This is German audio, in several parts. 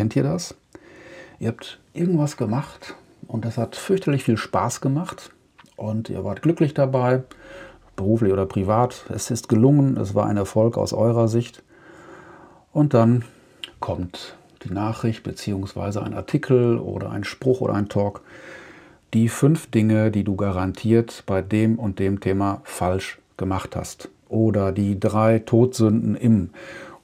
Kennt ihr das? Ihr habt irgendwas gemacht und das hat fürchterlich viel Spaß gemacht und ihr wart glücklich dabei, beruflich oder privat. Es ist gelungen, es war ein Erfolg aus eurer Sicht. Und dann kommt die Nachricht bzw. ein Artikel oder ein Spruch oder ein Talk. Die fünf Dinge, die du garantiert bei dem und dem Thema falsch gemacht hast. Oder die drei Todsünden im.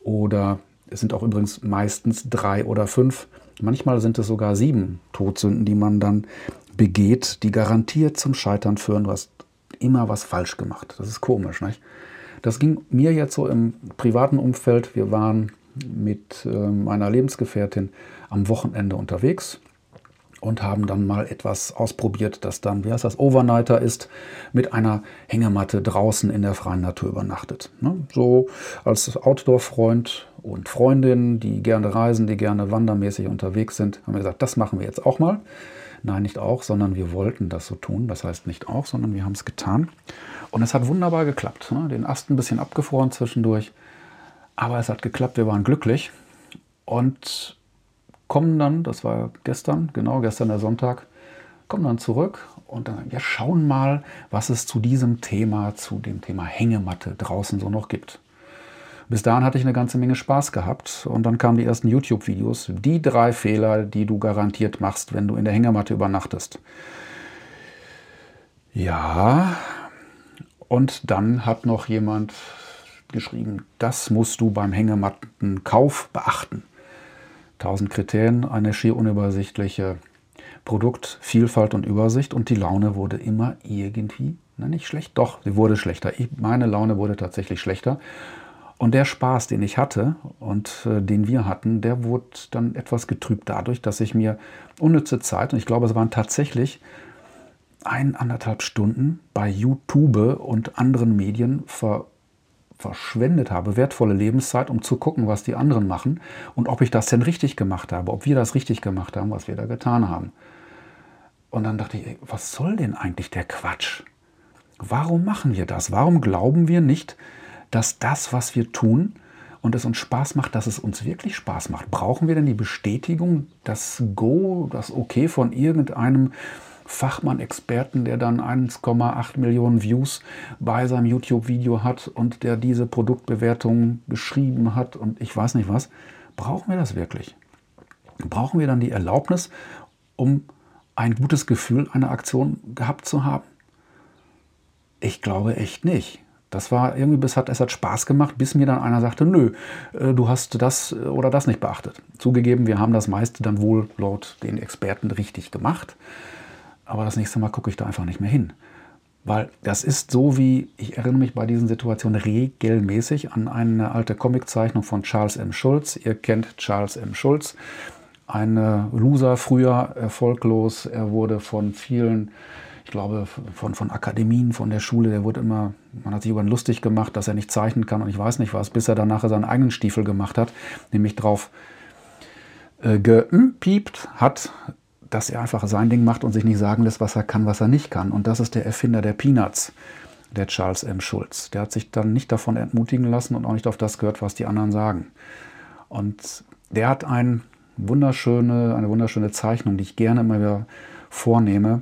Oder es sind auch übrigens meistens drei oder fünf. Manchmal sind es sogar sieben Todsünden, die man dann begeht, die garantiert zum Scheitern führen. Du hast immer was falsch gemacht. Das ist komisch, nicht? Das ging mir jetzt so im privaten Umfeld. Wir waren mit äh, meiner Lebensgefährtin am Wochenende unterwegs und haben dann mal etwas ausprobiert, das dann, wie heißt das, Overnighter ist, mit einer Hängematte draußen in der freien Natur übernachtet. Ne? So als Outdoor-Freund und Freundin, die gerne reisen, die gerne wandermäßig unterwegs sind, haben wir gesagt, das machen wir jetzt auch mal. Nein, nicht auch, sondern wir wollten das so tun. Das heißt nicht auch, sondern wir haben es getan. Und es hat wunderbar geklappt. Ne? Den Ast ein bisschen abgefroren zwischendurch. Aber es hat geklappt, wir waren glücklich. Und kommen dann, das war gestern, genau gestern der Sonntag, kommen dann zurück und dann, wir schauen mal, was es zu diesem Thema, zu dem Thema Hängematte draußen so noch gibt. Bis dahin hatte ich eine ganze Menge Spaß gehabt und dann kamen die ersten YouTube-Videos. Die drei Fehler, die du garantiert machst, wenn du in der Hängematte übernachtest. Ja, und dann hat noch jemand geschrieben, das musst du beim Hängemattenkauf beachten. 1000 Kriterien, eine schier unübersichtliche Produktvielfalt und Übersicht und die Laune wurde immer irgendwie, na nicht schlecht, doch, sie wurde schlechter. Ich, meine Laune wurde tatsächlich schlechter und der Spaß, den ich hatte und äh, den wir hatten, der wurde dann etwas getrübt dadurch, dass ich mir unnütze Zeit, und ich glaube, es waren tatsächlich eineinhalb Stunden bei YouTube und anderen Medien ver verschwendet habe, wertvolle Lebenszeit, um zu gucken, was die anderen machen und ob ich das denn richtig gemacht habe, ob wir das richtig gemacht haben, was wir da getan haben. Und dann dachte ich, ey, was soll denn eigentlich der Quatsch? Warum machen wir das? Warum glauben wir nicht, dass das, was wir tun und es uns Spaß macht, dass es uns wirklich Spaß macht. Brauchen wir denn die Bestätigung, das Go, das Okay von irgendeinem Fachmann, Experten, der dann 1,8 Millionen Views bei seinem YouTube-Video hat und der diese Produktbewertung geschrieben hat und ich weiß nicht was. Brauchen wir das wirklich? Brauchen wir dann die Erlaubnis, um ein gutes Gefühl einer Aktion gehabt zu haben? Ich glaube echt nicht. Das war irgendwie, bis hat, es hat Spaß gemacht, bis mir dann einer sagte, nö, äh, du hast das oder das nicht beachtet. Zugegeben, wir haben das meiste dann wohl laut den Experten richtig gemacht. Aber das nächste Mal gucke ich da einfach nicht mehr hin. Weil das ist so wie, ich erinnere mich bei diesen Situationen regelmäßig an eine alte Comiczeichnung von Charles M. Schulz. Ihr kennt Charles M. Schulz. Ein Loser, früher erfolglos. Er wurde von vielen ich glaube, von, von Akademien, von der Schule, der wurde immer, man hat sich über ihn lustig gemacht, dass er nicht zeichnen kann und ich weiß nicht was, bis er dann nachher seinen eigenen Stiefel gemacht hat, nämlich drauf äh, gepiept hat, dass er einfach sein Ding macht und sich nicht sagen lässt, was er kann, was er nicht kann. Und das ist der Erfinder der Peanuts, der Charles M. Schulz. Der hat sich dann nicht davon entmutigen lassen und auch nicht auf das gehört, was die anderen sagen. Und der hat ein wunderschöne, eine wunderschöne Zeichnung, die ich gerne immer wieder vornehme,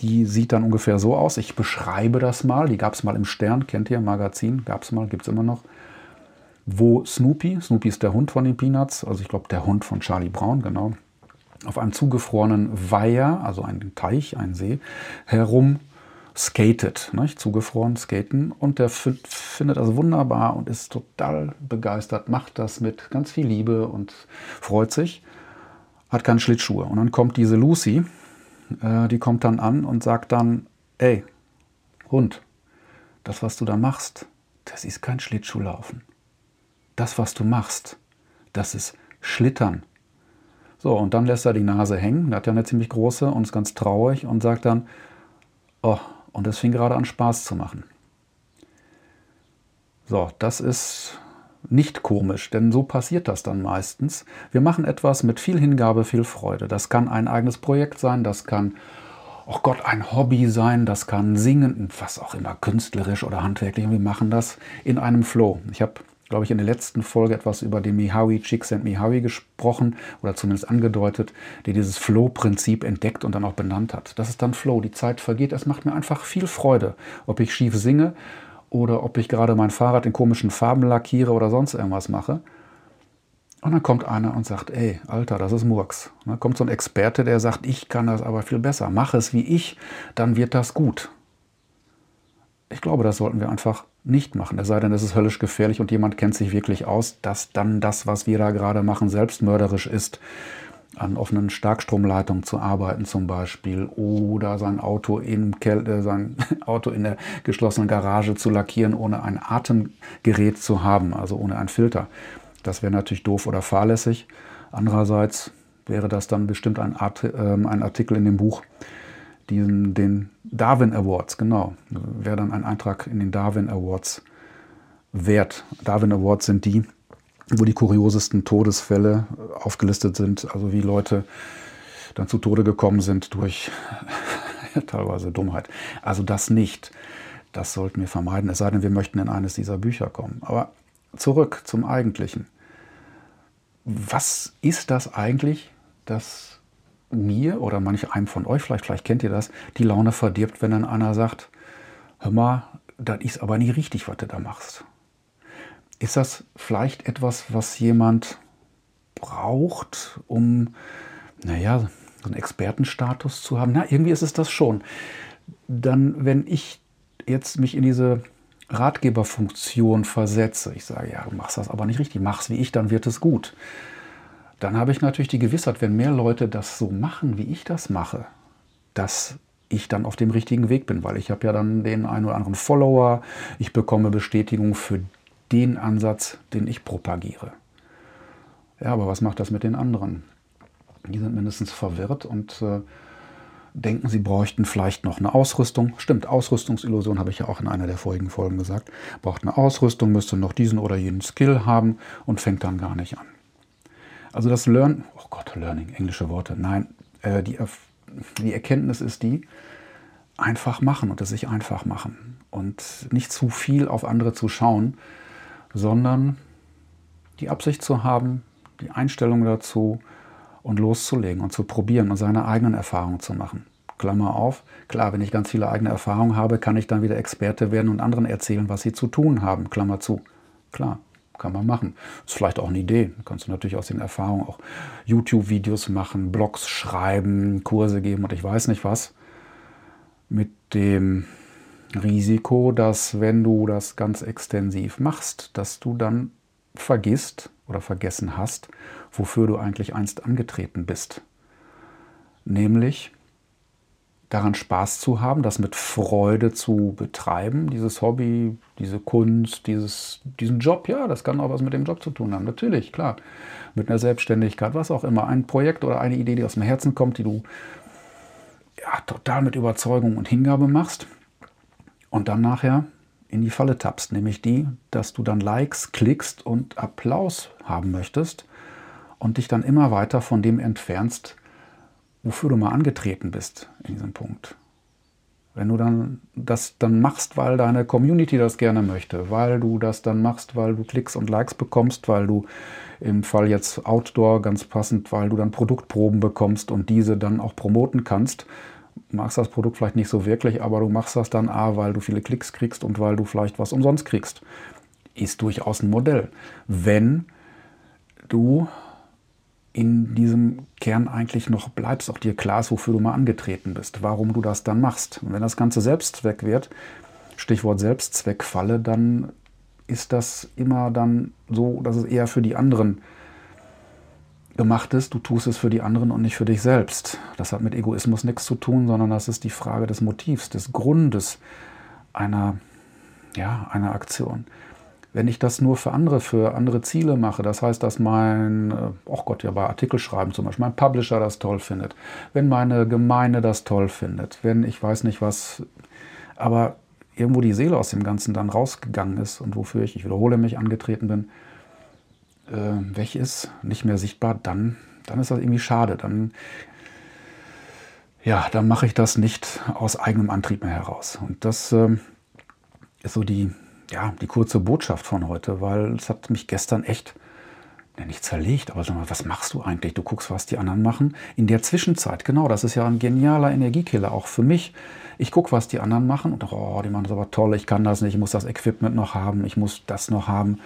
die sieht dann ungefähr so aus. Ich beschreibe das mal. Die gab es mal im Stern, kennt ihr, Magazin, gab es mal, gibt es immer noch. Wo Snoopy, Snoopy ist der Hund von den Peanuts, also ich glaube der Hund von Charlie Brown, genau, auf einem zugefrorenen Weiher, also einen Teich, einen See, herum skatet, nicht? zugefroren skaten. Und der findet das wunderbar und ist total begeistert, macht das mit ganz viel Liebe und freut sich, hat keine Schlittschuhe. Und dann kommt diese Lucy, äh, die kommt dann an und sagt dann, ey, Hund, das, was du da machst, das ist kein Schlittschuhlaufen. Das, was du machst, das ist Schlittern. So, und dann lässt er die Nase hängen, der hat ja eine ziemlich große und ist ganz traurig und sagt dann, oh, und es fing gerade an Spaß zu machen. So, das ist nicht komisch, denn so passiert das dann meistens. Wir machen etwas mit viel Hingabe, viel Freude. Das kann ein eigenes Projekt sein, das kann, oh Gott, ein Hobby sein, das kann singen, was auch immer, künstlerisch oder handwerklich. Wir machen das in einem Flow. Ich habe glaube ich, in der letzten Folge etwas über den Mihawi, Csikszentmihalyi gesprochen oder zumindest angedeutet, der dieses Flow-Prinzip entdeckt und dann auch benannt hat. Das ist dann Flow, die Zeit vergeht. Es macht mir einfach viel Freude, ob ich schief singe oder ob ich gerade mein Fahrrad in komischen Farben lackiere oder sonst irgendwas mache. Und dann kommt einer und sagt, ey, Alter, das ist Murks. Und dann kommt so ein Experte, der sagt, ich kann das aber viel besser. Mach es wie ich, dann wird das gut. Ich glaube, das sollten wir einfach nicht machen. Es sei denn, es ist höllisch gefährlich und jemand kennt sich wirklich aus, dass dann das, was wir da gerade machen, selbstmörderisch ist. An offenen Starkstromleitungen zu arbeiten zum Beispiel oder sein Auto, in, äh, sein Auto in der geschlossenen Garage zu lackieren, ohne ein Atemgerät zu haben, also ohne einen Filter. Das wäre natürlich doof oder fahrlässig. Andererseits wäre das dann bestimmt ein, Art, äh, ein Artikel in dem Buch, diesen, den Darwin Awards, genau, wäre dann ein Eintrag in den Darwin Awards wert. Darwin Awards sind die, wo die kuriosesten Todesfälle aufgelistet sind, also wie Leute dann zu Tode gekommen sind durch teilweise Dummheit. Also das nicht. Das sollten wir vermeiden, es sei denn, wir möchten in eines dieser Bücher kommen. Aber zurück zum Eigentlichen was ist das eigentlich, das mir oder manch einem von euch, vielleicht, vielleicht kennt ihr das, die Laune verdirbt, wenn dann einer sagt, hör mal, das ist aber nicht richtig, was du da machst. Ist das vielleicht etwas, was jemand braucht, um, naja, so einen Expertenstatus zu haben? Na, irgendwie ist es das schon. Dann, wenn ich jetzt mich in diese Ratgeberfunktion versetze, ich sage, ja, du machst das aber nicht richtig, mach's wie ich, dann wird es gut. Dann habe ich natürlich die Gewissheit, wenn mehr Leute das so machen, wie ich das mache, dass ich dann auf dem richtigen Weg bin, weil ich habe ja dann den einen oder anderen Follower, ich bekomme Bestätigung für den Ansatz, den ich propagiere. Ja, aber was macht das mit den anderen? Die sind mindestens verwirrt und äh, denken, sie bräuchten vielleicht noch eine Ausrüstung. Stimmt, Ausrüstungsillusion habe ich ja auch in einer der vorigen Folgen gesagt. Braucht eine Ausrüstung, müsste noch diesen oder jenen Skill haben und fängt dann gar nicht an. Also das Learn, oh Gott, Learning, englische Worte. Nein, äh, die, die Erkenntnis ist die, einfach machen und es sich einfach machen und nicht zu viel auf andere zu schauen, sondern die Absicht zu haben, die Einstellung dazu, und loszulegen und zu probieren und seine eigenen Erfahrungen zu machen. Klammer auf, klar, wenn ich ganz viele eigene Erfahrungen habe, kann ich dann wieder Experte werden und anderen erzählen, was sie zu tun haben. Klammer zu. Klar, kann man machen. Ist vielleicht auch eine Idee. Kannst du natürlich aus den Erfahrungen auch YouTube-Videos machen, Blogs schreiben, Kurse geben und ich weiß nicht was. Mit dem Risiko, dass wenn du das ganz extensiv machst, dass du dann vergisst oder vergessen hast, wofür du eigentlich einst angetreten bist. Nämlich daran Spaß zu haben, das mit Freude zu betreiben, dieses Hobby, diese Kunst, dieses, diesen Job, ja, das kann auch was mit dem Job zu tun haben, natürlich, klar. Mit einer Selbstständigkeit, was auch immer, ein Projekt oder eine Idee, die aus dem Herzen kommt, die du ja, total mit Überzeugung und Hingabe machst und dann nachher in die Falle tappst, nämlich die, dass du dann Likes klickst und Applaus haben möchtest und dich dann immer weiter von dem entfernst, wofür du mal angetreten bist in diesem Punkt. Wenn du dann das dann machst, weil deine Community das gerne möchte, weil du das dann machst, weil du Klicks und Likes bekommst, weil du im Fall jetzt Outdoor ganz passend, weil du dann Produktproben bekommst und diese dann auch promoten kannst, magst das Produkt vielleicht nicht so wirklich, aber du machst das dann A, weil du viele Klicks kriegst und weil du vielleicht was umsonst kriegst. Ist durchaus ein Modell. Wenn du in diesem Kern eigentlich noch bleibst, auch dir klar ist, wofür du mal angetreten bist, warum du das dann machst. Und wenn das Ganze Selbstzweck wird, Stichwort Selbstzweckfalle, dann ist das immer dann so, dass es eher für die anderen gemacht ist. Du tust es für die anderen und nicht für dich selbst. Das hat mit Egoismus nichts zu tun, sondern das ist die Frage des Motivs, des Grundes einer, ja, einer Aktion. Wenn ich das nur für andere, für andere Ziele mache, das heißt, dass mein, oh Gott, ja bei Artikel schreiben zum Beispiel, mein Publisher das toll findet, wenn meine Gemeinde das toll findet, wenn ich weiß nicht was, aber irgendwo die Seele aus dem Ganzen dann rausgegangen ist und wofür ich, ich wiederhole mich, angetreten bin, äh, weg ist, nicht mehr sichtbar, dann, dann ist das irgendwie schade. Dann, ja, dann mache ich das nicht aus eigenem Antrieb mehr heraus. Und das äh, ist so die ja, die kurze Botschaft von heute, weil es hat mich gestern echt ja, nicht zerlegt, aber sag mal, was machst du eigentlich? Du guckst, was die anderen machen. In der Zwischenzeit, genau, das ist ja ein genialer Energiekiller, auch für mich. Ich gucke, was die anderen machen und oh, die machen das aber toll, ich kann das nicht, ich muss das Equipment noch haben, ich muss das noch haben.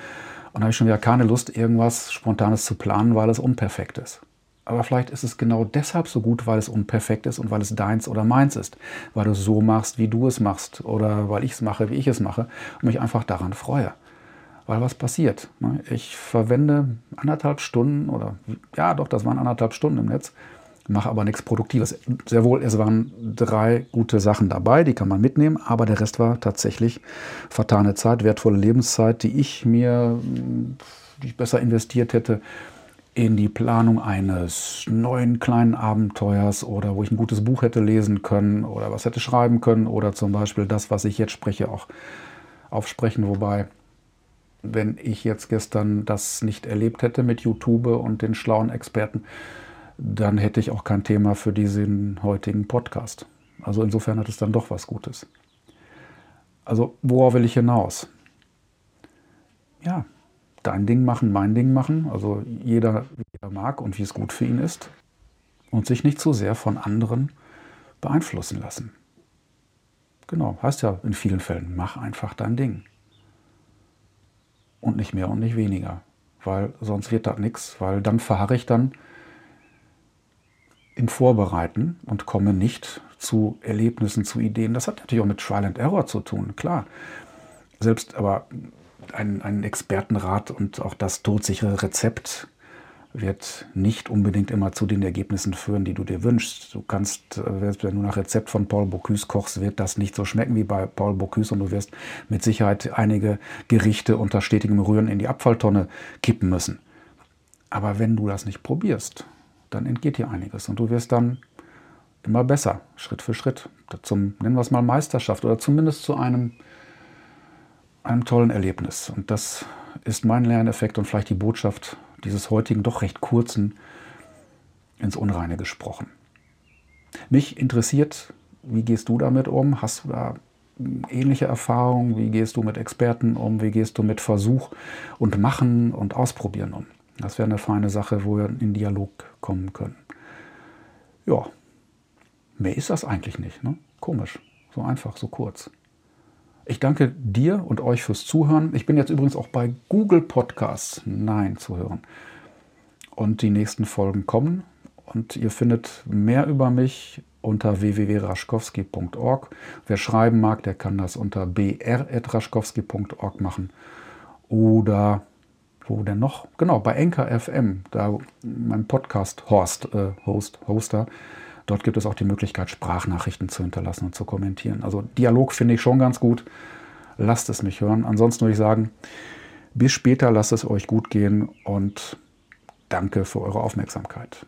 Und da habe ich schon wieder keine Lust, irgendwas Spontanes zu planen, weil es unperfekt ist. Aber vielleicht ist es genau deshalb so gut, weil es unperfekt ist und weil es deins oder meins ist. Weil du es so machst, wie du es machst. Oder weil ich es mache, wie ich es mache. Und mich einfach daran freue. Weil was passiert? Ne? Ich verwende anderthalb Stunden oder ja doch, das waren anderthalb Stunden im Netz, mache aber nichts Produktives. Sehr wohl, es waren drei gute Sachen dabei, die kann man mitnehmen, aber der Rest war tatsächlich vertane Zeit, wertvolle Lebenszeit, die ich mir, die ich besser investiert hätte in die Planung eines neuen kleinen Abenteuers oder wo ich ein gutes Buch hätte lesen können oder was hätte schreiben können oder zum Beispiel das, was ich jetzt spreche, auch aufsprechen. Wobei, wenn ich jetzt gestern das nicht erlebt hätte mit YouTube und den schlauen Experten, dann hätte ich auch kein Thema für diesen heutigen Podcast. Also insofern hat es dann doch was Gutes. Also worauf will ich hinaus? Ja, dein Ding machen, mein Ding machen. Also jeder, wie er mag und wie es gut für ihn ist. Und sich nicht zu sehr von anderen beeinflussen lassen. Genau, heißt ja in vielen Fällen, mach einfach dein Ding. Und nicht mehr und nicht weniger. Weil sonst wird das nichts, weil dann verharre ich dann im Vorbereiten und komme nicht zu Erlebnissen, zu Ideen. Das hat natürlich auch mit Trial and Error zu tun, klar. Selbst aber ein, ein Expertenrat und auch das todsichere Rezept wird nicht unbedingt immer zu den Ergebnissen führen, die du dir wünschst. Du kannst, wenn du nach Rezept von Paul Bocuse kochst, wird das nicht so schmecken wie bei Paul Bocuse und du wirst mit Sicherheit einige Gerichte unter stetigem Rühren in die Abfalltonne kippen müssen. Aber wenn du das nicht probierst, dann entgeht dir einiges und du wirst dann immer besser, Schritt für Schritt, zum, nennen wir es mal Meisterschaft oder zumindest zu einem einem tollen Erlebnis. Und das ist mein Lerneffekt und vielleicht die Botschaft dieses heutigen, doch recht kurzen, ins Unreine gesprochen. Mich interessiert, wie gehst du damit um? Hast du da ähnliche Erfahrungen? Wie gehst du mit Experten um? Wie gehst du mit Versuch und Machen und Ausprobieren um? Das wäre eine feine Sache, wo wir in Dialog kommen können. Ja, mehr ist das eigentlich nicht. Ne? Komisch, so einfach, so kurz. Ich danke dir und euch fürs Zuhören. Ich bin jetzt übrigens auch bei Google Podcasts. Nein, zu hören. Und die nächsten Folgen kommen. Und ihr findet mehr über mich unter www.raschkowski.org. Wer schreiben mag, der kann das unter br.raschkowski.org machen. Oder wo denn noch? Genau, bei Enker FM, da mein Podcast Horst, äh, Host, Hoster, Dort gibt es auch die Möglichkeit, Sprachnachrichten zu hinterlassen und zu kommentieren. Also Dialog finde ich schon ganz gut. Lasst es mich hören. Ansonsten würde ich sagen, bis später, lasst es euch gut gehen und danke für eure Aufmerksamkeit.